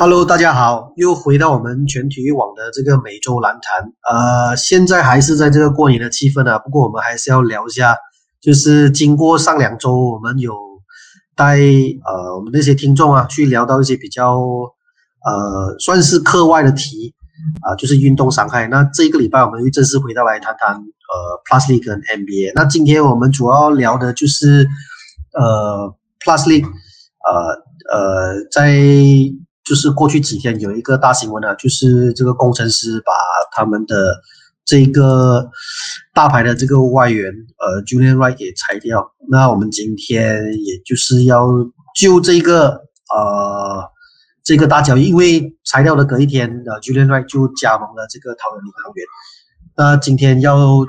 Hello，大家好，又回到我们全体育网的这个每周篮坛。呃，现在还是在这个过年的气氛啊，不过我们还是要聊一下，就是经过上两周，我们有带呃我们那些听众啊去聊到一些比较呃算是课外的题啊，就是运动伤害。那这一个礼拜我们又正式回到来谈谈呃 Plus League 跟 NBA。那今天我们主要聊的就是呃 Plus League，呃呃在。就是过去几天有一个大新闻啊，就是这个工程师把他们的这个大牌的这个外援呃 Julian Wright 给裁掉。那我们今天也就是要就这个呃这个大交易，因为裁掉的隔一天呃 Julian Wright 就加盟了这个桃园领航员。那今天要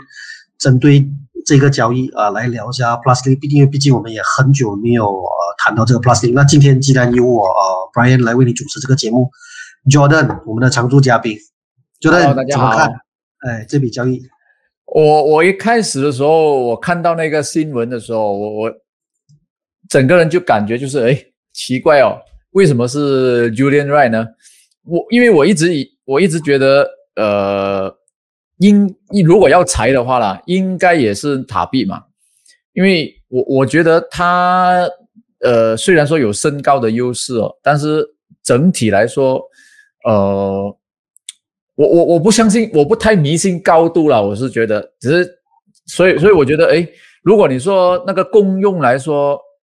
针对这个交易啊来聊一下 Plus League，毕竟毕竟我们也很久没有呃谈到这个 Plus League。那今天既然由我呃。Brian 来为你主持这个节目，Jordan，我们的常驻嘉宾，Jordan，大家好。哎，这笔交易，我我一开始的时候，我看到那个新闻的时候，我我整个人就感觉就是，哎，奇怪哦，为什么是 Julian Wright 呢？我因为我一直以我一直觉得，呃，应如果要裁的话啦，应该也是塔币嘛，因为我我觉得他。呃，虽然说有身高的优势哦，但是整体来说，呃，我我我不相信，我不太迷信高度了。我是觉得，只是所以所以我觉得，哎，如果你说那个功用来说，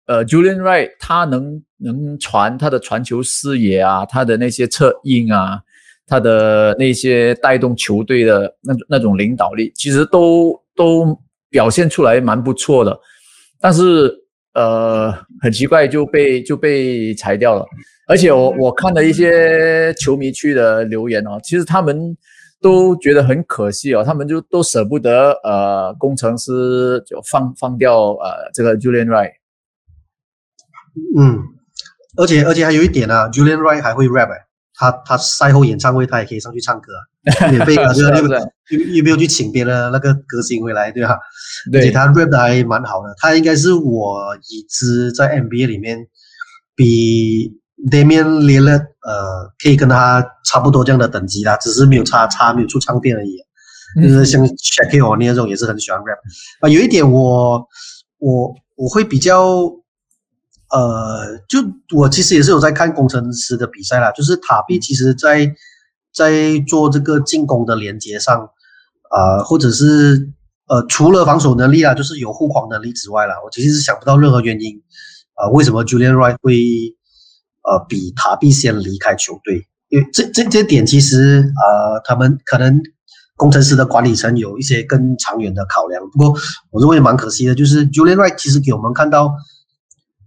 呃，Julian Wright 他能能传他的传球视野啊，他的那些策应啊，他的那些带动球队的那那种领导力，其实都都表现出来蛮不错的，但是。呃，很奇怪就被就被裁掉了，而且我我看了一些球迷区的留言哦，其实他们都觉得很可惜哦，他们就都舍不得呃工程师就放放掉呃这个 Julian Wright。嗯，而且而且还有一点呢，Julian Wright 还会 rap 他他赛后演唱会他也可以上去唱歌。免费 的，对不对？又又没有去请别的那个歌星回来，对吧？而且他 rap 的还蛮好的，他应该是我已知在 NBA 里面比 Damian Lillard 呃可以跟他差不多这样的等级啦，只是没有差差没有出唱片而已。就是像 Shaquille O'Neal 那种也是很喜欢 rap 啊。有一点我我我会比较呃，就我其实也是有在看工程师的比赛啦，就是塔比其实在。在做这个进攻的连接上，啊，或者是呃，除了防守能力啊，就是有护框能力之外啦，我其实是想不到任何原因，啊，为什么 Julian Wright 会呃比塔比先离开球队？因为这这这点其实啊，他们可能工程师的管理层有一些更长远的考量。不过我认为蛮可惜的，就是 Julian Wright 其实给我们看到。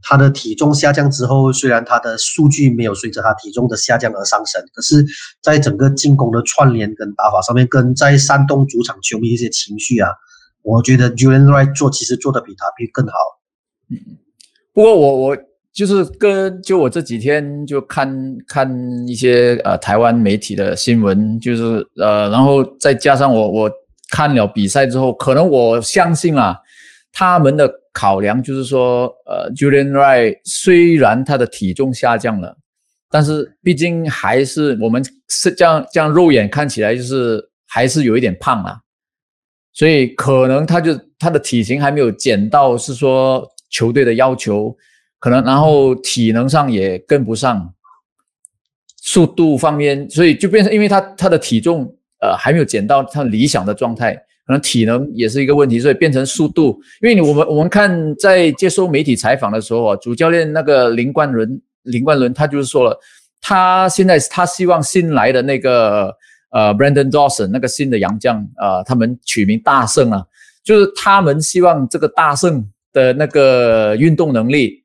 他的体重下降之后，虽然他的数据没有随着他体重的下降而上升，可是，在整个进攻的串联跟打法上面，跟在山东主场球迷一些情绪啊，我觉得 Julian Wright 做其实做的比他比更好。嗯，不过我我就是跟就我这几天就看看一些呃台湾媒体的新闻，就是呃，然后再加上我我看了比赛之后，可能我相信啊，他们的。考量就是说，呃，Julian Wright 虽然他的体重下降了，但是毕竟还是我们是这样这样肉眼看起来就是还是有一点胖啊，所以可能他就他的体型还没有减到是说球队的要求，可能然后体能上也跟不上，速度方面，所以就变成因为他他的体重呃还没有减到他理想的状态。可能体能也是一个问题，所以变成速度。因为你我们我们看在接受媒体采访的时候啊，主教练那个林冠伦林冠伦他就是说了，他现在他希望新来的那个呃 Brandon Dawson 那个新的洋将啊，他们取名大圣啊，就是他们希望这个大圣的那个运动能力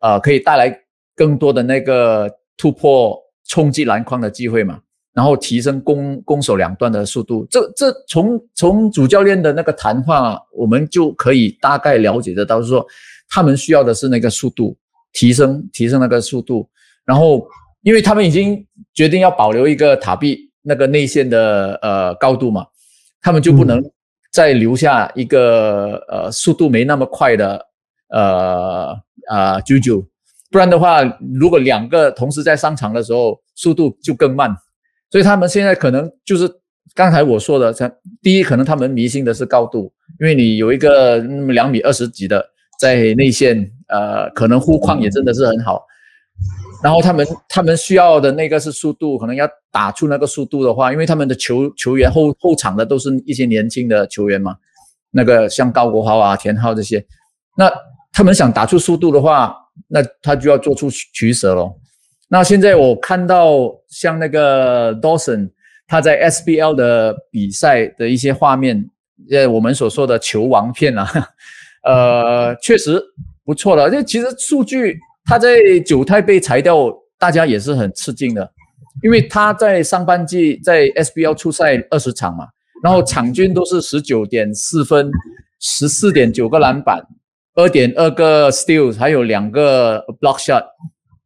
啊，可以带来更多的那个突破冲击篮筐的机会嘛。然后提升攻攻守两端的速度，这这从从主教练的那个谈话，我们就可以大概了解得到，是说他们需要的是那个速度提升，提升那个速度。然后，因为他们已经决定要保留一个塔壁那个内线的呃高度嘛，他们就不能再留下一个呃速度没那么快的呃啊九九。不然的话，如果两个同时在上场的时候，速度就更慢。所以他们现在可能就是刚才我说的，像第一，可能他们迷信的是高度，因为你有一个两米二十几的在内线，呃，可能护框也真的是很好。然后他们他们需要的那个是速度，可能要打出那个速度的话，因为他们的球球员后后场的都是一些年轻的球员嘛，那个像高国豪啊、田浩这些，那他们想打出速度的话，那他就要做出取舍咯。那现在我看到像那个 Dawson 他在 SBL 的比赛的一些画面，呃，我们所说的球王片啊，呃，确实不错了。这其实数据。他在九泰被裁掉，大家也是很吃惊的，因为他在上半季在 SBL 出赛二十场嘛，然后场均都是十九点四分，十四点九个篮板，二点二个 steals，还有两个 block shot，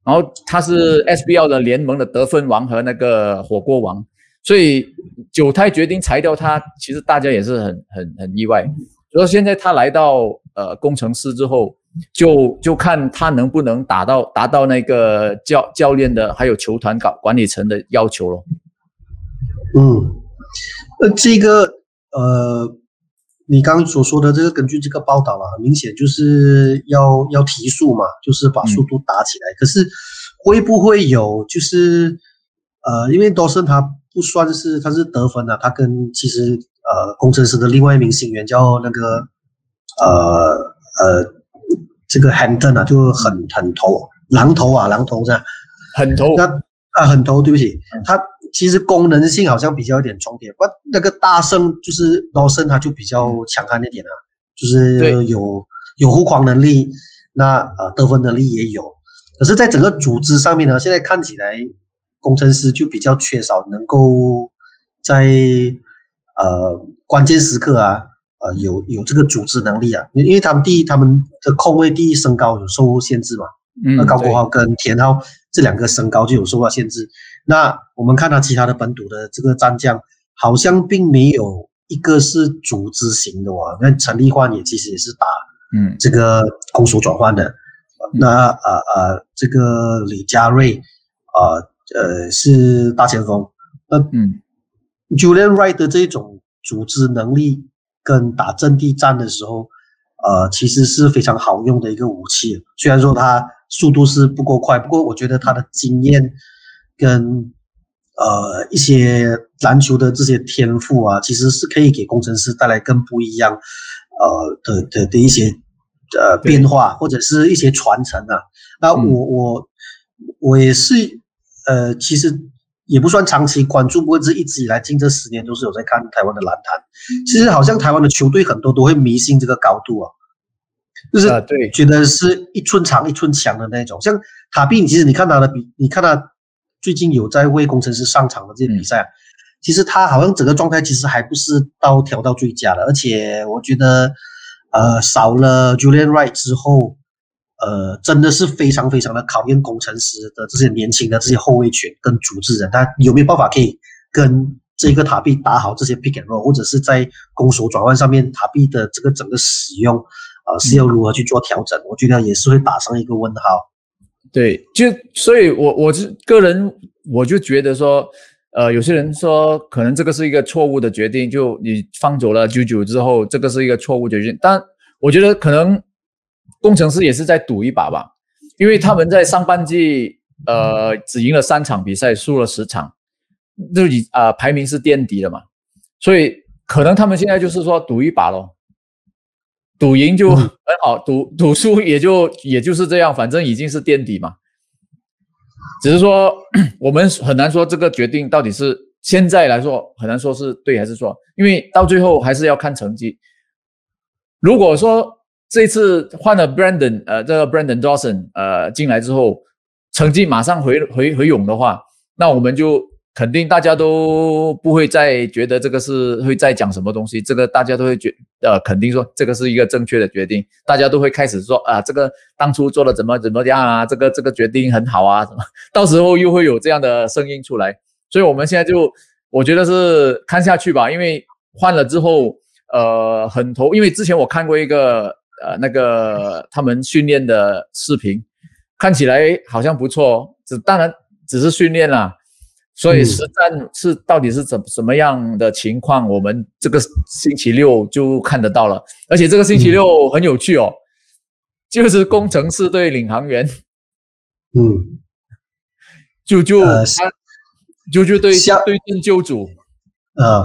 然后他是 SBL 的联盟的得分王和那个火锅王，所以九泰决定裁掉他，其实大家也是很很很意外。所以现在他来到呃工程师之后。就就看他能不能达到达到那个教教练的还有球团搞管理层的要求咯。嗯，呃，这个呃，你刚刚所说的这个，根据这个报道啊，很明显就是要要提速嘛，就是把速度打起来。可是会不会有就是呃，因为多森他不算是他是得分的，他跟其实呃工程师的另外一名新员叫那个呃呃。这个 Hampton 啊，就很很投狼头啊，狼头这样？很投那啊，很投，对不起，它其实功能性好像比较有点重叠。不，那个大圣就是 Lawson，他就比较强悍一点啊，就是有有护框能力，那呃得分能力也有。可是，在整个组织上面呢，现在看起来工程师就比较缺少能够在呃关键时刻啊。呃，有有这个组织能力啊，因因为他们第一，他们的空位第一身高有受限制嘛，那高国豪跟田浩这两个身高就有受到限制。那我们看到其他的本土的这个战将，好像并没有一个是组织型的哦。那陈立焕也其实也是打嗯这个攻守转换的，那呃呃这个李佳瑞啊呃是大前锋，那嗯 Julian Wright 的这种组织能力。跟打阵地战的时候，呃，其实是非常好用的一个武器。虽然说他速度是不够快，不过我觉得他的经验跟呃一些篮球的这些天赋啊，其实是可以给工程师带来更不一样呃的的的一些呃变化，或者是一些传承啊。那我我我也是呃，其实。也不算长期关注，不过这一直以来近这十年都是有在看台湾的篮坛。其实好像台湾的球队很多都会迷信这个高度啊，就是对，觉得是一寸长一寸强的那种。像塔比，其实你看他的比，你看他最近有在为工程师上场的这些比赛，其实他好像整个状态其实还不是到调到最佳的，而且我觉得，呃，少了 Julian Wright 之后。呃，真的是非常非常的考验工程师的这些年轻的这些后卫群跟组织人，他有没有办法可以跟这个塔币打好这些 pick and roll，或者是在攻守转换上面塔币的这个整个使用，呃，是要如何去做调整？我觉得也是会打上一个问号。对，就所以，我我是个人，我就觉得说，呃，有些人说可能这个是一个错误的决定，就你放走了九九之后，这个是一个错误决定，但我觉得可能。工程师也是在赌一把吧，因为他们在上半季呃只赢了三场比赛，输了十场，就已啊排名是垫底的嘛，所以可能他们现在就是说赌一把咯，赌赢就很好，赌赌输也就也就是这样，反正已经是垫底嘛。只是说 我们很难说这个决定到底是现在来说很难说是对还是错，因为到最后还是要看成绩。如果说。这次换了 Brandon，呃，这个 Brandon Dawson，呃，进来之后，成绩马上回回回勇的话，那我们就肯定大家都不会再觉得这个是会再讲什么东西，这个大家都会觉，呃，肯定说这个是一个正确的决定，大家都会开始说啊，这个当初做的怎么怎么样啊，这个这个决定很好啊，什么，到时候又会有这样的声音出来，所以我们现在就我觉得是看下去吧，因为换了之后，呃，很头，因为之前我看过一个。呃，那个他们训练的视频，看起来好像不错，只当然只是训练啦。所以实战是到底是怎什么样的情况，我们这个星期六就看得到了。而且这个星期六很有趣哦，就是工程师对领航员，嗯，就就就就对对阵救主，呃，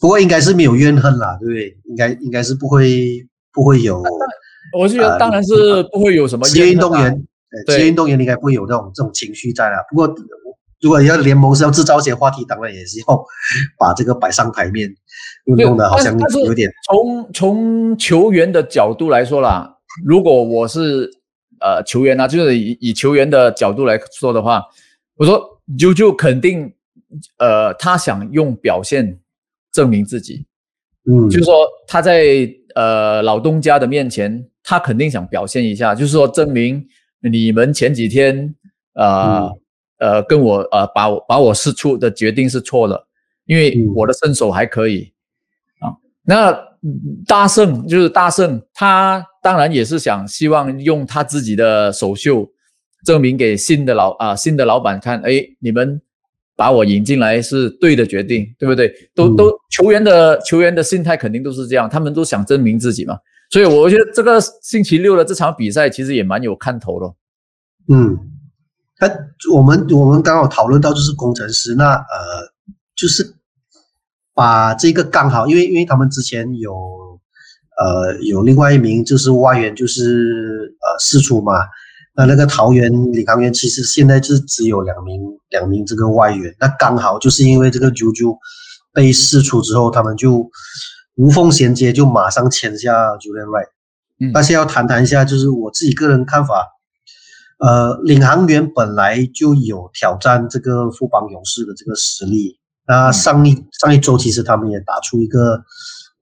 不过应该是没有怨恨啦，对不对？应该应该是不会不会有，我是觉得当然是不会有什么职业运动员，职业运动员应该不会有这种这种情绪在了。不过。如果要联盟是要制造一些话题，当然也是要把这个摆上台面，运动的好像有点。从从球员的角度来说啦，如果我是呃球员啊，就是以以球员的角度来说的话，我说就就肯定呃他想用表现证明自己，嗯，就是说他在呃老东家的面前，他肯定想表现一下，就是说证明你们前几天呃。呃，跟我呃，把我把我试出的决定是错了，因为我的身手还可以啊。那大圣就是大圣，他当然也是想希望用他自己的首秀证明给新的老啊新的老板看，哎，你们把我引进来是对的决定，对不对？都都球员的球员的心态肯定都是这样，他们都想证明自己嘛。所以我觉得这个星期六的这场比赛其实也蛮有看头的，嗯。他我们我们刚好讨论到就是工程师，那呃就是把这个刚好，因为因为他们之前有呃有另外一名就是外援就是呃试出嘛，那那个桃园领航员其实现在是只有两名两名这个外援，那刚好就是因为这个啾啾被试出之后，他们就无缝衔接，就马上签下 Julian Wright。嗯，但是要谈谈一下，就是我自己个人看法。呃，领航员本来就有挑战这个富邦勇士的这个实力。那上一上一周其实他们也打出一个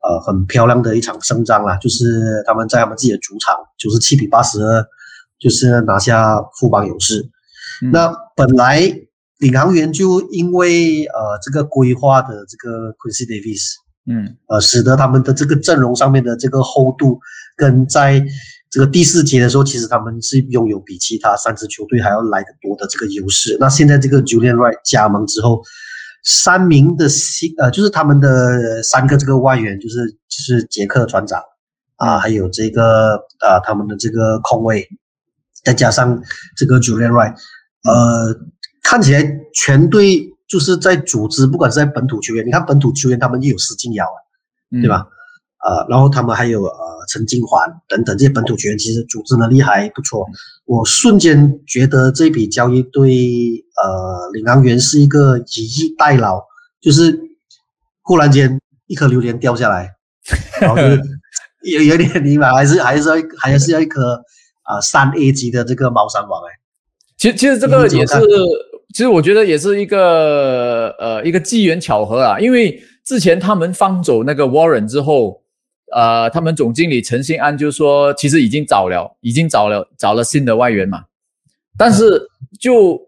呃很漂亮的一场胜仗啦，就是他们在他们自己的主场九十七比八十二，就是拿下富邦勇士。那本来领航员就因为呃这个规划的这个 Quincy Davis，嗯，呃，使得他们的这个阵容上面的这个厚度跟在这个第四节的时候，其实他们是拥有比其他三支球队还要来的多的这个优势。那现在这个 Julian Wright 加盟之后，三名的新呃，就是他们的三个这个外援，就是就是杰克船长啊，还有这个呃他们的这个空位，再加上这个 Julian Wright，呃，看起来全队就是在组织，不管是在本土球员，你看本土球员他们也有施金尧，对吧？呃，然后他们还有呃陈金环等等这些本土球员，其实组织能力还不错。我瞬间觉得这笔交易对呃领航员是一个以逸待劳，就是忽然间一颗榴莲掉下来，然后就是 有有点迷茫，还是还是要还是要一颗啊三 A 级的这个猫山王哎。其实其实这个也是，其实我觉得也是一个呃一个机缘巧合啊，因为之前他们放走那个 Warren 之后。呃，他们总经理陈信安就说，其实已经找了，已经找了找了新的外援嘛，但是就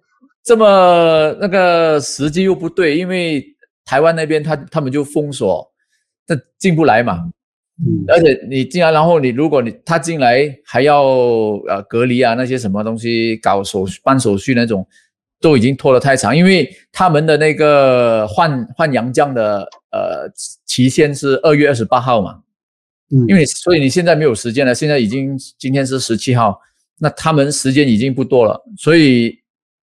这么那个时机又不对，因为台湾那边他他们就封锁，这进不来嘛，嗯，而且你进来，然后你如果你他进来还要呃隔离啊那些什么东西搞手续办手续那种，都已经拖得太长，因为他们的那个换换洋将的呃期限是二月二十八号嘛。因为所以你现在没有时间了，现在已经今天是十七号，那他们时间已经不多了，所以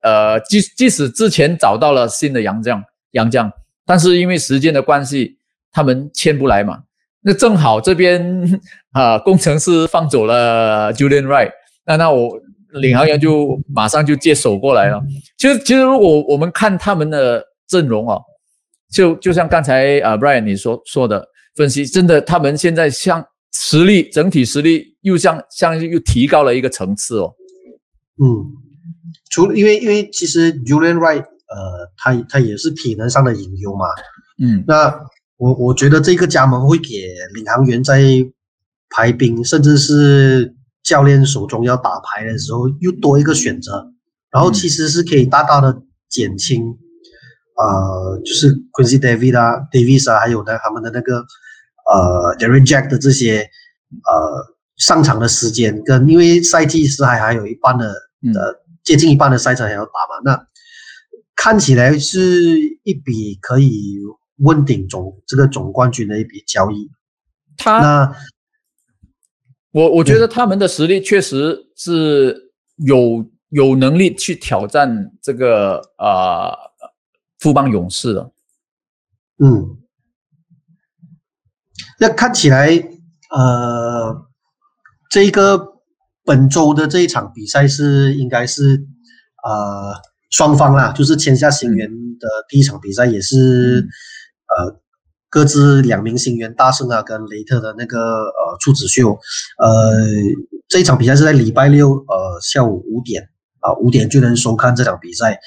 呃，即即使之前找到了新的洋将洋将，但是因为时间的关系，他们签不来嘛。那正好这边啊，工程师放走了 Julian Wright，那那我领航员就马上就接手过来了。其实其实如果我们看他们的阵容哦，就就像刚才啊 Brian 你说说的。分析真的，他们现在像实力整体实力又像像又提高了一个层次哦。嗯，除了因为因为其实 Julian Wright 呃，他他也是体能上的隐忧嘛。嗯，那我我觉得这个加盟会给领航员在排兵甚至是教练手中要打牌的时候又多一个选择，然后其实是可以大大的减轻呃，就是 Quincy David 啊，Davis 啊，还有呢他们的那个。呃，Darren Jack 的这些呃上场的时间，跟因为赛季是还还有一半的呃，接近一半的赛程还要打嘛。那看起来是一笔可以问鼎总这个总冠军的一笔交易。他那我我觉得他们的实力确实是有有能力去挑战这个呃富邦勇士的。嗯，那看起来呃，这一个本周的这一场比赛是应该是呃双方啊，就是签下新援的第一场比赛，也是呃。各自两名新援大圣啊，跟雷特的那个呃处子秀，呃，这一场比赛是在礼拜六呃下午五点啊五点就能收看这场比赛。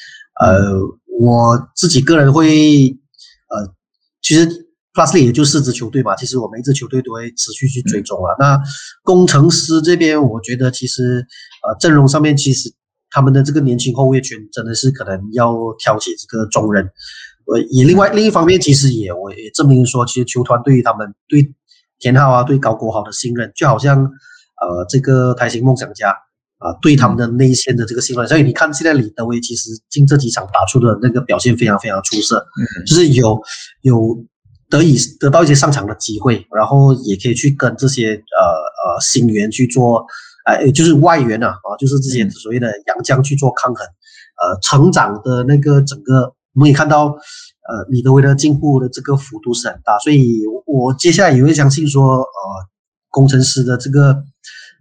呃，我自己个人会呃，其实 Plus 里也就四支球队嘛，其实我们一支球队都会持续去追踪啊。那工程师这边，我觉得其实呃阵容上面其实他们的这个年轻后卫群真的是可能要挑起这个重任。呃，以另外另一方面，其实也我也证明说，其实球团对于他们对田浩啊，对高国豪的信任，就好像呃这个台新梦想家啊，对他们的内线的这个信任。所以你看，现在李德威其实近这几场打出的那个表现非常非常出色，嗯，就是有有得以得到一些上场的机会，然后也可以去跟这些呃呃新援去做，哎，就是外援啊啊，就是这些所谓的洋将去做抗衡，呃，成长的那个整个。我们也看到，呃，李德威的进步的这个幅度是很大，所以我接下来也会相信说，呃，工程师的这个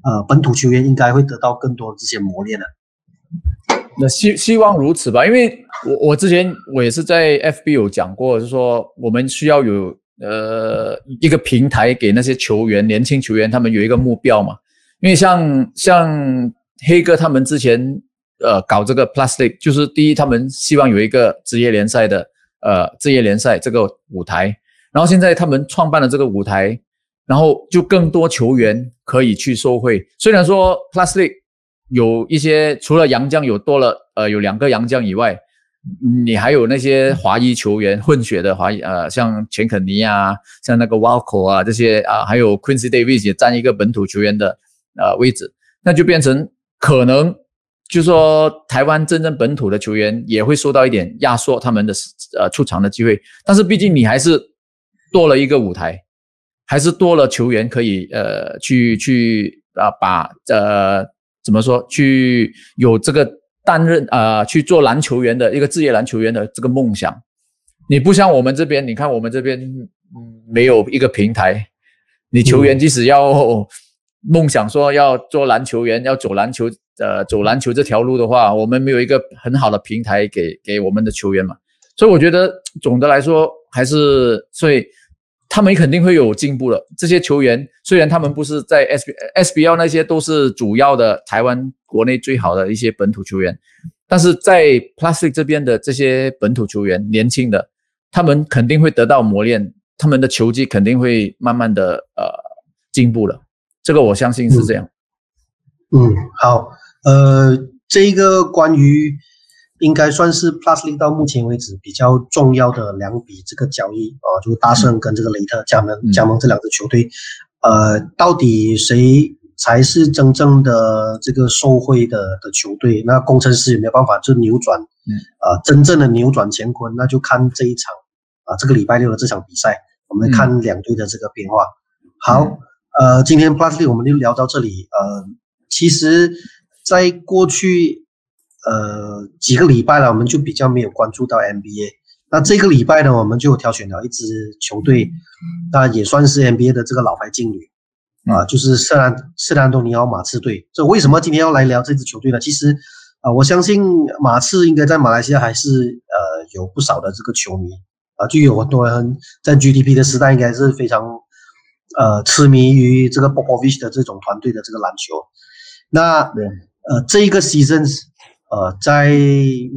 呃本土球员应该会得到更多这些磨练的。那希希望如此吧，因为我我之前我也是在 FB 有讲过，就是说我们需要有呃一个平台给那些球员，年轻球员他们有一个目标嘛，因为像像黑哥他们之前。呃，搞这个 plastic 就是第一，他们希望有一个职业联赛的呃职业联赛这个舞台，然后现在他们创办了这个舞台，然后就更多球员可以去受惠。虽然说 plastic 有一些除了洋将有多了呃有两个洋将以外，你还有那些华裔球员混血的华裔呃像钱肯尼啊，像那个 Walco 啊这些啊，还有 Quincy Davis 也占一个本土球员的呃位置，那就变成可能。就说台湾真正本土的球员也会受到一点压缩他们的呃出场的机会，但是毕竟你还是多了一个舞台，还是多了球员可以呃去去啊把呃怎么说去有这个担任啊去做篮球员的一个职业篮球员的这个梦想。你不像我们这边，你看我们这边没有一个平台，你球员即使要梦想说要做篮球员，要走篮球。呃，走篮球这条路的话，我们没有一个很好的平台给给我们的球员嘛，所以我觉得总的来说还是，所以他们肯定会有进步的。这些球员虽然他们不是在 S B S B L 那些都是主要的台湾国内最好的一些本土球员，但是在 Plastic 这边的这些本土球员，年轻的，他们肯定会得到磨练，他们的球技肯定会慢慢的呃进步了。这个我相信是这样。嗯，好。呃，这一个关于应该算是 Plusly 到目前为止比较重要的两笔这个交易啊，就是大圣跟这个雷特加盟加盟这两支球队，呃，到底谁才是真正的这个受惠的的球队？那工程师有没有办法就扭转？嗯，啊，真正的扭转乾坤，那就看这一场啊，这个礼拜六的这场比赛，我们看两队的这个变化。好，呃，今天 Plusly 我们就聊到这里。呃，其实。在过去，呃几个礼拜了，我们就比较没有关注到 NBA。那这个礼拜呢，我们就挑选了一支球队，那也算是 NBA 的这个老牌劲旅啊，就是圣安圣安东尼奥马刺队。这为什么今天要来聊这支球队呢？其实啊，我相信马刺应该在马来西亚还是呃有不少的这个球迷啊，就有很多人在 GDP 的时代应该是非常呃痴迷于这个 Popovich 的这种团队的这个篮球。那呃，这一个 season，呃，在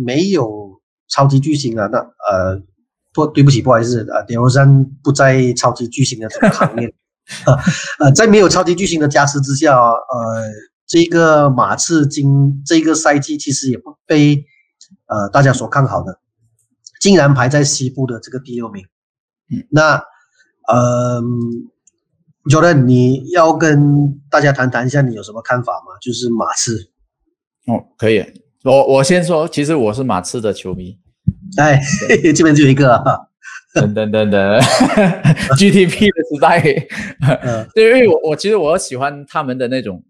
没有超级巨星啊，那呃，不对不起，不好意思，啊，德罗赞不在超级巨星的这个行列，呃，在没有超级巨星的加持之下，呃，这个马刺今这个赛季其实也不被呃大家所看好的，竟然排在西部的这个第六名，那呃。Jordan，你要跟大家谈谈一下，你有什么看法吗？就是马刺。哦，可以。我我先说，其实我是马刺的球迷。哎，这边就一个。等等等等，GTP 的时代。对，因为我我其实我喜欢他们的那种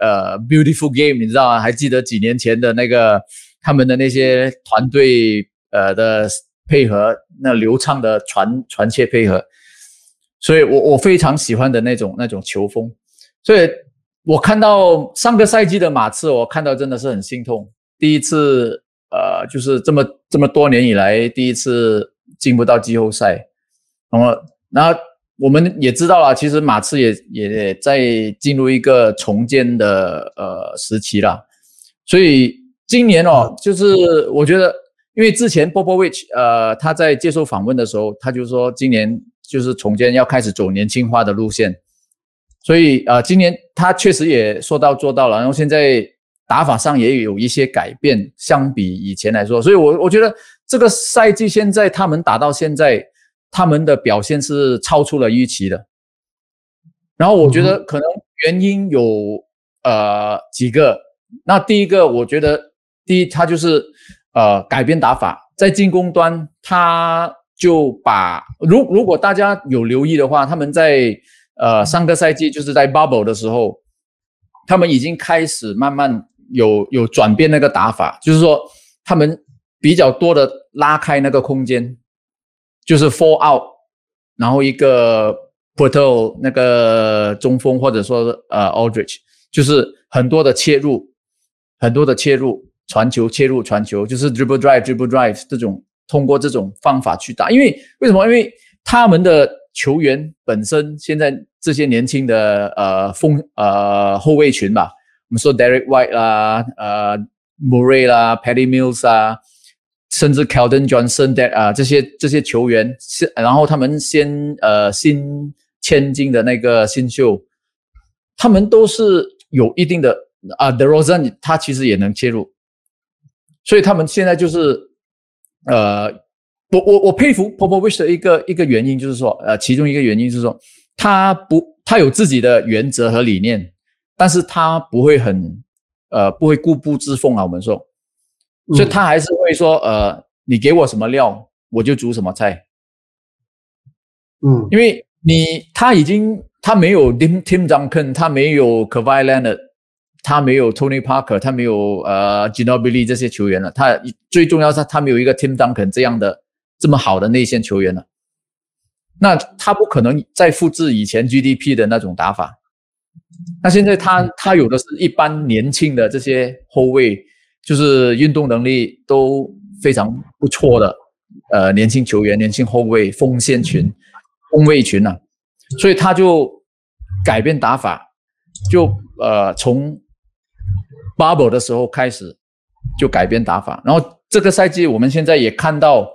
呃 beautiful game，你知道吗？还记得几年前的那个他们的那些团队呃的配合，那流畅的传传切配合。所以我我非常喜欢的那种那种球风。所以我看到上个赛季的马刺，我看到真的是很心痛。第一次，呃，就是这么这么多年以来第一次进不到季后赛，然后，那我们也知道了，其实马刺也也在进入一个重建的呃时期了。所以今年哦，就是我觉得，因为之前 Popovich 呃他在接受访问的时候，他就说今年就是重建要开始走年轻化的路线，所以呃今年他确实也说到做到了，然后现在。打法上也有一些改变，相比以前来说，所以我我觉得这个赛季现在他们打到现在，他们的表现是超出了预期的。然后我觉得可能原因有呃几个，那第一个我觉得第一他就是呃改变打法，在进攻端他就把如如果大家有留意的话，他们在呃上个赛季就是在 bubble 的时候，他们已经开始慢慢。有有转变那个打法，就是说他们比较多的拉开那个空间，就是 four out，然后一个 portal 那个中锋或者说呃 Aldridge，就是很多的切入，很多的切入传球切入传球，就是 dribble drive dribble drive 这种通过这种方法去打，因为为什么？因为他们的球员本身现在这些年轻的呃锋呃后卫群吧。我们说 Derek White 啦，呃，Murray 啦，Patty Mills 啊，甚至 Keldon Johnson 的啊这些这些球员，是然后他们先呃新签进的那个新秀，他们都是有一定的啊，The Rosen 他其实也能切入，所以他们现在就是呃，我我我佩服 Popovich 的一个一个原因就是说，呃，其中一个原因是说他不他有自己的原则和理念。但是他不会很，呃，不会固步自封啊。我们说，所以他还是会说，呃，你给我什么料，我就煮什么菜。嗯，因为你他已经他没有 Tim Tim Duncan，他没有 Kawhi Leonard，他没有 Tony Parker，他没有呃 Ginobili 这些球员了。他最重要是，他没有一个 Tim Duncan 这样的这么好的内线球员了。那他不可能再复制以前 GDP 的那种打法。那现在他他有的是一般年轻的这些后卫，就是运动能力都非常不错的，呃，年轻球员、年轻后卫、锋线群、锋卫群啊，所以他就改变打法，就呃从 bubble 的时候开始就改变打法，然后这个赛季我们现在也看到，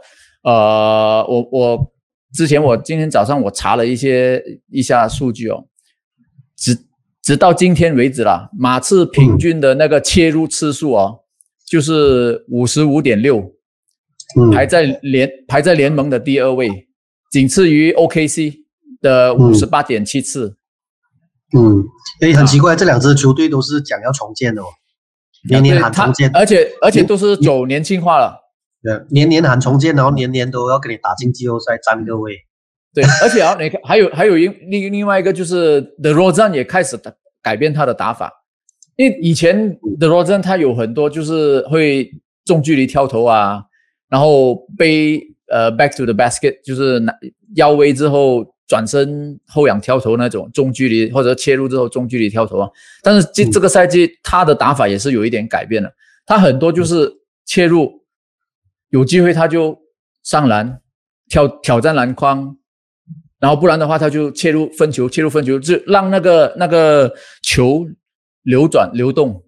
呃，我我之前我今天早上我查了一些一下数据哦，只。直到今天为止啦，马刺平均的那个切入次数哦，就是五十五点六，排在联排在联盟的第二位，仅次于 OKC 的五十八点七次。嗯，哎，很奇怪，这两支球队都是讲要重建的哦，年年喊重建，而且而且都是走年轻化了。对，年年喊重建，然后年年都要给你打进季后赛占个位。对，而且啊，你看，还有还有一另另外一个就是 The Rozan 也开始改变他的打法，因为以前 The Rozan 他有很多就是会中距离跳投啊，然后背呃 back to the basket，就是拿腰围之后转身后仰跳投那种中距离或者切入之后中距离跳投啊。但是这这个赛季他的打法也是有一点改变了，他很多就是切入有机会他就上篮挑挑战篮筐。然后不然的话，他就切入分球，切入分球，就让那个那个球流转流动。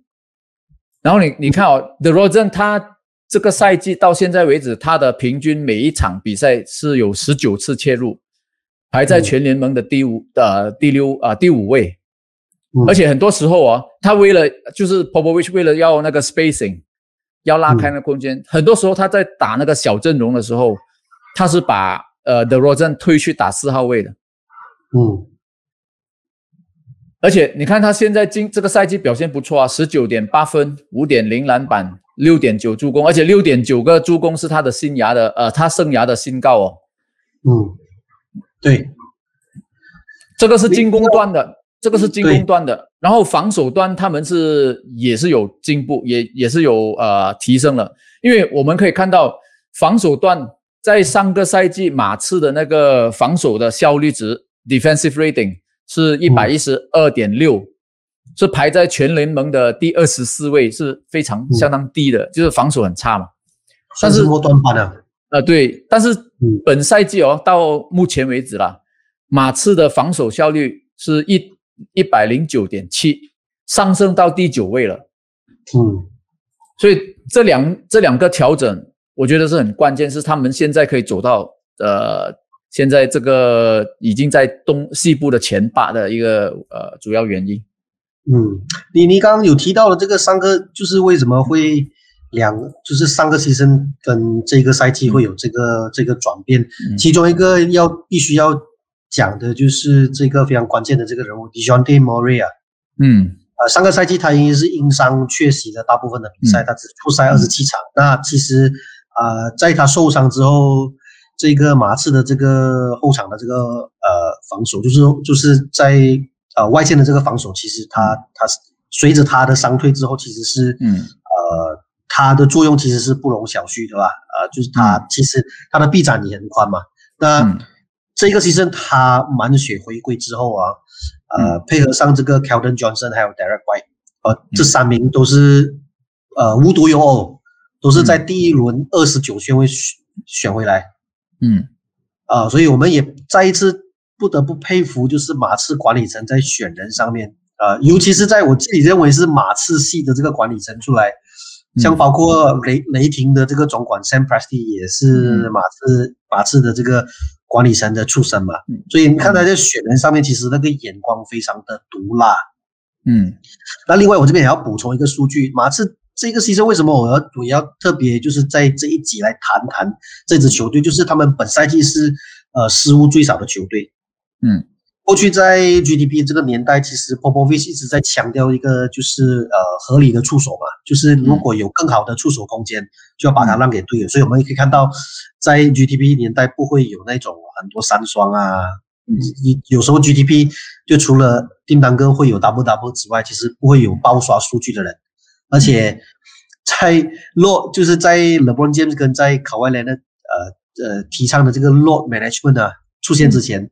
然后你你看哦，The Rosen 他这个赛季到现在为止，他的平均每一场比赛是有十九次切入，排在全联盟的第五呃第六啊第五位。而且很多时候啊，他为了就是 Popovich 为了要那个 spacing，要拉开那空间，很多时候他在打那个小阵容的时候，他是把。呃，The Rosen 退去打四号位的，嗯，而且你看他现在今这个赛季表现不错啊，十九点八分，五点零篮板，六点九助攻，而且六点九个助攻是他的新涯的呃，他生涯的新高哦。嗯，对，这个是进攻端的，这个是进攻端的，然后防守端他们是也是有进步，也也是有呃提升了，因为我们可以看到防守端在上个赛季马刺的那个防守的效率值 （defensive rating）。是一百一十二点六，是排在全联盟的第二十四位，是非常相当低的，就是防守很差嘛。但是末端班的，呃，对，但是本赛季哦，到目前为止啦，马刺的防守效率是一一百零九点七，上升到第九位了。嗯，所以这两这两个调整，我觉得是很关键，是他们现在可以走到呃。现在这个已经在东西部的前八的一个呃主要原因。嗯，你你刚刚有提到了这个三个，就是为什么会两，就是上个牺牲跟这个赛季会有这个这个转变。其中一个要必须要讲的就是这个非常关键的这个人物 d j o n t e Moria。嗯，呃，上个赛季他因为是因伤缺席了大部分的比赛，他只出赛二十七场。那其实啊，在他受伤之后。这个马刺的这个后场的这个呃防守，就是就是在呃外线的这个防守，其实他他随着他的伤退之后，其实是嗯呃他的作用其实是不容小觑，对吧？呃，就是他其实他的臂展也很宽嘛。那这个牺牲他满血回归之后啊，呃，配合上这个 Keldon Johnson 还有 Derek White，呃，这三名都是呃无独有偶，都是在第一轮二十九顺位选选回来。嗯，啊，所以我们也再一次不得不佩服，就是马刺管理层在选人上面，啊，尤其是在我自己认为是马刺系的这个管理层出来，像包括雷雷霆的这个总管 Sam Presti 也是马刺马刺的这个管理层的出身嘛，所以你看他在选人上面，其实那个眼光非常的毒辣。嗯，那另外我这边也要补充一个数据，马刺。这个牺牲为什么我要我要特别就是在这一集来谈谈这支球队？就是他们本赛季是呃失误最少的球队。嗯，过去在 GDP 这个年代，其实 Popovich 一直在强调一个就是呃合理的出手嘛，就是如果有更好的出手空间，就要把它让给队友。所以我们也可以看到，在 GDP 年代不会有那种很多三双啊，你有时候 GDP 就除了叮当哥会有 double double 之外，其实不会有爆刷数据的人。而且在落就是在 LeBron James 跟在卡外莱的呃呃提倡的这个 load management 啊出现之前，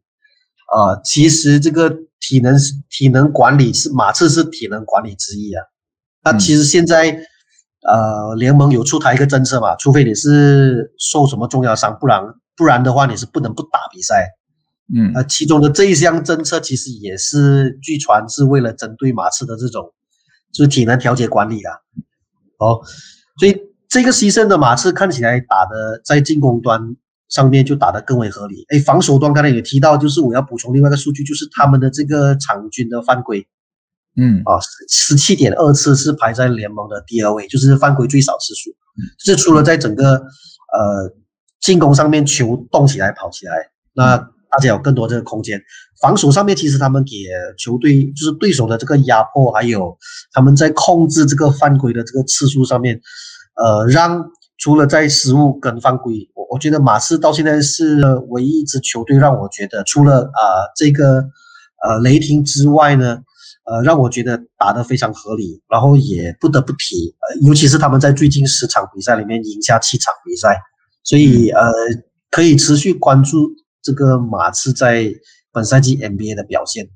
啊，其实这个体能体能管理是马刺是体能管理之一啊。那其实现在呃联盟有出台一个政策嘛，除非你是受什么重要伤，不然不然的话你是不能不打比赛。嗯，啊，其中的这一项政策其实也是据传是为了针对马刺的这种。就是体能调节管理啊，哦，所以这个牺牲的马刺看起来打的在进攻端上面就打得更为合理。哎，防守端刚才也提到，就是我要补充另外一个数据，就是他们的这个场均的犯规，嗯，啊，十七点二次是排在联盟的第二位，就是犯规最少次数。就是除了在整个呃进攻上面球动起来跑起来，那大家有更多这个空间。防守上面，其实他们给球队就是对手的这个压迫，还有他们在控制这个犯规的这个次数上面，呃，让除了在失误跟犯规，我我觉得马刺到现在是唯一一支球队让我觉得，除了啊这个呃雷霆之外呢，呃让我觉得打得非常合理，然后也不得不提，呃尤其是他们在最近十场比赛里面赢下七场比赛，所以呃可以持续关注这个马刺在。本赛季 NBA 的表现，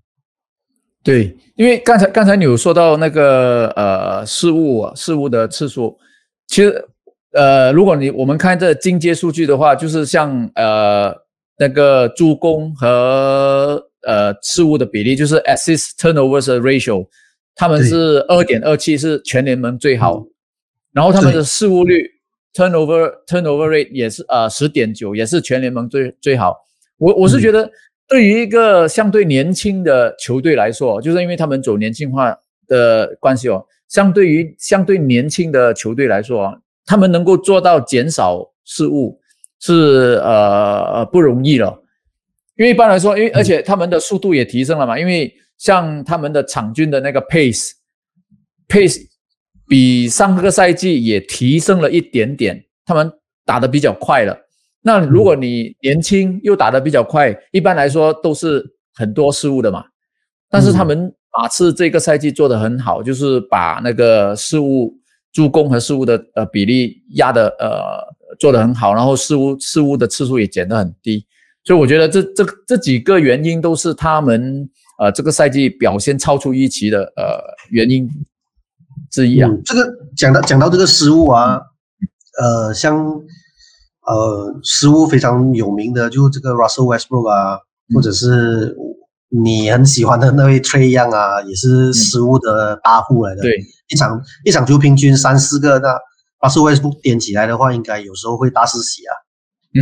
对，因为刚才刚才你有说到那个呃失误失误的次数，其实呃如果你我们看这进阶数据的话，就是像呃那个助攻和呃失误的比例，就是 assist turnovers ratio，他们是二点二七，是全联盟最好，然后他们的失误率 turnover turnover rate 也是呃十点九，也是全联盟最最好。我我是觉得。对于一个相对年轻的球队来说，就是因为他们走年轻化的关系哦。相对于相对年轻的球队来说，他们能够做到减少失误是呃不容易了。因为一般来说，因为而且他们的速度也提升了嘛。因为像他们的场均的那个 pace，pace 比上个赛季也提升了一点点，他们打得比较快了。那如果你年轻又打得比较快，一般来说都是很多失误的嘛。但是他们马刺这个赛季做得很好，就是把那个失误、助攻和失误的呃比例压的呃做得很好，然后失误失误的次数也减得很低。所以我觉得这这这几个原因都是他们呃这个赛季表现超出预期的呃原因之一啊。这个讲到讲到这个失误啊，呃像。呃，失误非常有名的，就这个 Russell Westbrook 啊，或者是你很喜欢的那位 Trey Young 啊，也是失误的大户来的。对，一场一场球平均三四个，那 Russell Westbrook 点起来的话，应该有时候会大四喜啊，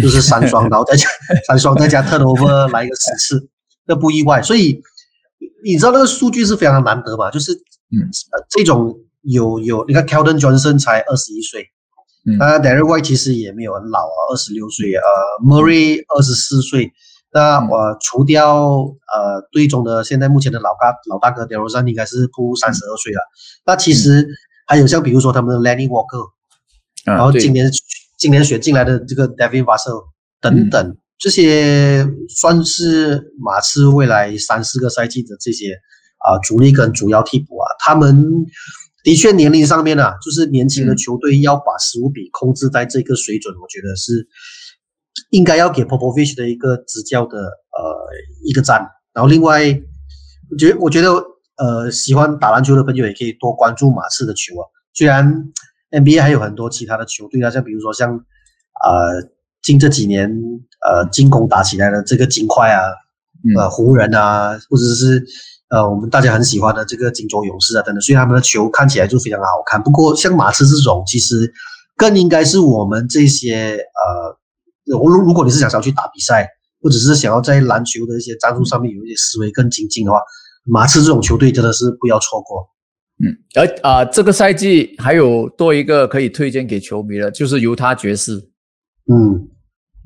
就是三双，然后再加 三双，再加 Turnover 来一个十次，那不意外。所以你知道那个数据是非常的难得嘛？就是嗯，这种有有，你看 Keldon Johnson 才二十一岁。那 Derek White 其实也没有很老啊，二十六岁。呃，Murray 二十四岁。那我除掉呃队中的现在目前的老大老大哥 d e r o z a n 应该是扑三十二岁了。那其实还有像比如说他们的 Lenny Walker，然后今年今年选进来的这个 Devin Vassell 等等，这些算是马刺未来三四个赛季的这些啊主力跟主要替补啊，他们。的确，年龄上面呢，就是年轻的球队要把十五比控制在这个水准，我觉得是应该要给 Popovich 的一个执教的呃一个赞。然后另外，我觉我觉得呃喜欢打篮球的朋友也可以多关注马刺的球啊。虽然 NBA 还有很多其他的球队啊，像比如说像呃近这几年呃进攻打起来的这个金块啊，呃湖人啊，或者是。呃，我们大家很喜欢的这个金州勇士啊等等，所以他们的球看起来就非常的好看。不过像马刺这种，其实更应该是我们这些呃，如如果你是想要去打比赛，或者是想要在篮球的一些战术上面有一些思维更精进的话，马刺这种球队真的是不要错过。嗯，而啊，这个赛季还有多一个可以推荐给球迷的，就是犹他爵士。嗯。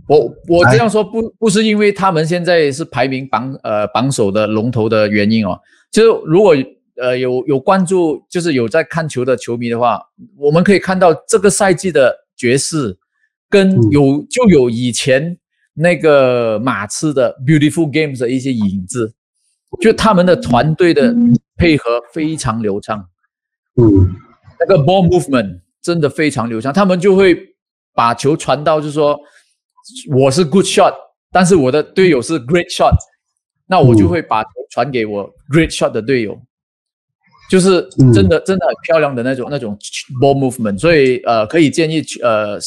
我我这样说不不是因为他们现在是排名榜呃榜首的龙头的原因哦，就是如果呃有有关注就是有在看球的球迷的话，我们可以看到这个赛季的爵士跟有就有以前那个马刺的 Beautiful Games 的一些影子，就他们的团队的配合非常流畅，嗯，那个 Ball Movement 真的非常流畅，他们就会把球传到就是说。我是 good shot，但是我的队友是 great shot，那我就会把球传给我 great shot 的队友，就是真的真的很漂亮的那种那种 ball movement，所以呃可以建议呃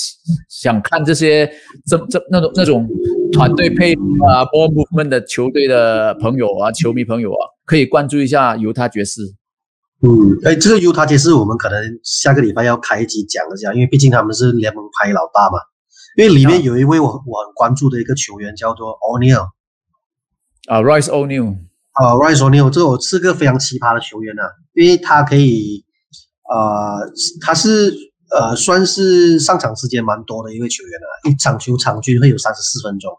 想看这些这这那种那种团队配啊 ball movement 的球队的朋友啊球迷朋友啊，可以关注一下犹他爵士。嗯，哎，这个犹他爵士我们可能下个礼拜要开一集讲一下，因为毕竟他们是联盟排老大嘛。因为里面有一位我我很关注的一个球员叫做 O'Neal，啊，Rice O'Neal，啊，Rice O'Neal，这我是个非常奇葩的球员啊，因为他可以，呃，他是呃算是上场时间蛮多的一位球员啊，一场球场均会有三十四分钟，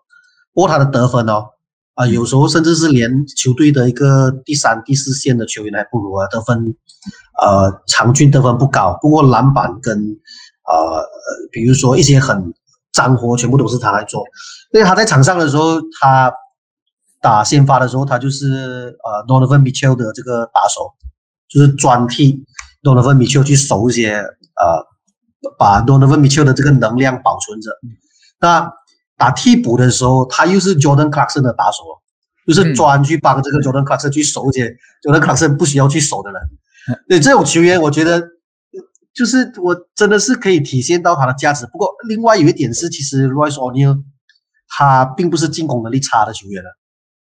不过他的得分哦，啊，有时候甚至是连球队的一个第三、第四线的球员还不如啊，得分，呃，场均得分不高，不过篮板跟，呃，比如说一些很。脏活全部都是他来做，因为他在场上的时候，他打先发的时候，他就是呃 Donovan Mitchell 的这个打手，就是专替 Donovan Mitchell 去守一些呃，把 Donovan Mitchell 的这个能量保存着。那打替补的时候，他又是 Jordan Clarkson 的打手，就是专去帮这个 Jordan Clarkson 去守一些 Jordan Clarkson 不需要去守的人。对这种球员，我觉得。就是我真的是可以体现到他的价值，不过另外有一点是，其实 Royce O'Neal 他并不是进攻能力差的球员了，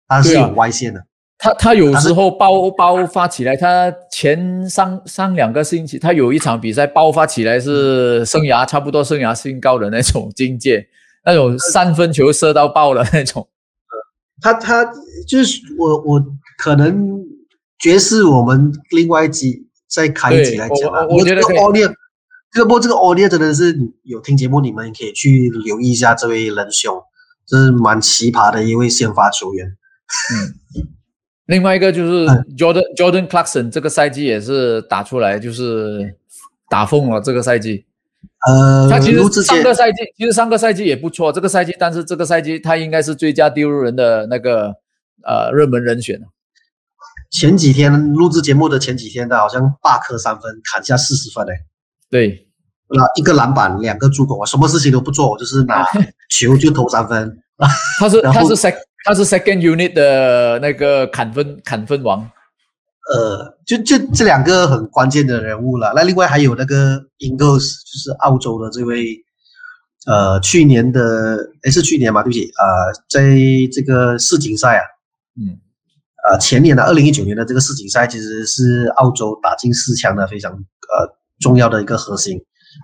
他是有外线的。他他有时候爆爆发起来，他前上上两个星期，他有一场比赛爆发起来是生涯差不多生涯新高的那种境界，那种三分球射到爆的那种。他他就是我我可能爵士我们另外几。再开一集来讲啊！我觉得奥利，这个不，这个奥利真的是有听节目，你们可以去留意一下这位仁兄，这是蛮奇葩的一位先发球员。嗯，另外一个就是 Jordan Jordan Clarkson 这个赛季也是打出来，就是打疯了这个赛季。呃，他其实上个赛季其实上个赛季也不错，这个赛季但是这个赛季他应该是最佳丢入人的那个呃热门人选。前几天录制节目的前几天，他好像八颗三分，砍下四十分诶，对，那一个篮板，两个助攻，我什么事情都不做，我就是拿 球就投三分。他是 他是 sec 他是 second unit 的那个砍分砍分王。呃，就就这两个很关键的人物了。那另外还有那个 Ingles，就是澳洲的这位，呃，去年的诶是去年嘛，对不起，呃，在这个世锦赛啊，嗯，呃，前年的二零一九年的这个世锦赛，其实是澳洲打进四强的非常呃重要的一个核心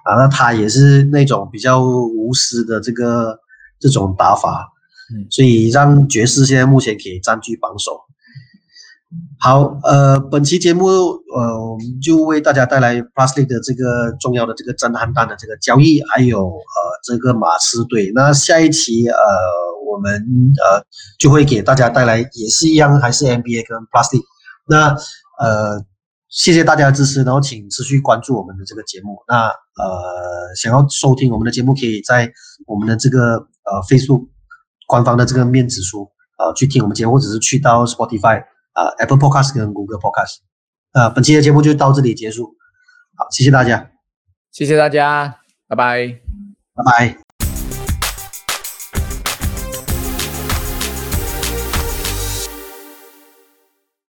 啊。那他也是那种比较无私的这个这种打法，嗯所以让爵士现在目前可以占据榜首。好，呃，本期节目，呃，我们就为大家带来 Plastic 的这个重要的这个震撼弹的这个交易，还有呃这个马刺队。那下一期，呃，我们呃就会给大家带来也是一样，还是 NBA 跟 Plastic。那呃，谢谢大家的支持，然后请持续关注我们的这个节目。那呃，想要收听我们的节目，可以在我们的这个呃 Facebook 官方的这个面子书呃去听我们节目，或者是去到 Spotify。啊、Apple Podcast 跟 Google Podcast。呃，本期的节目就到这里结束。好，谢谢大家，谢谢大家，拜拜。拜拜。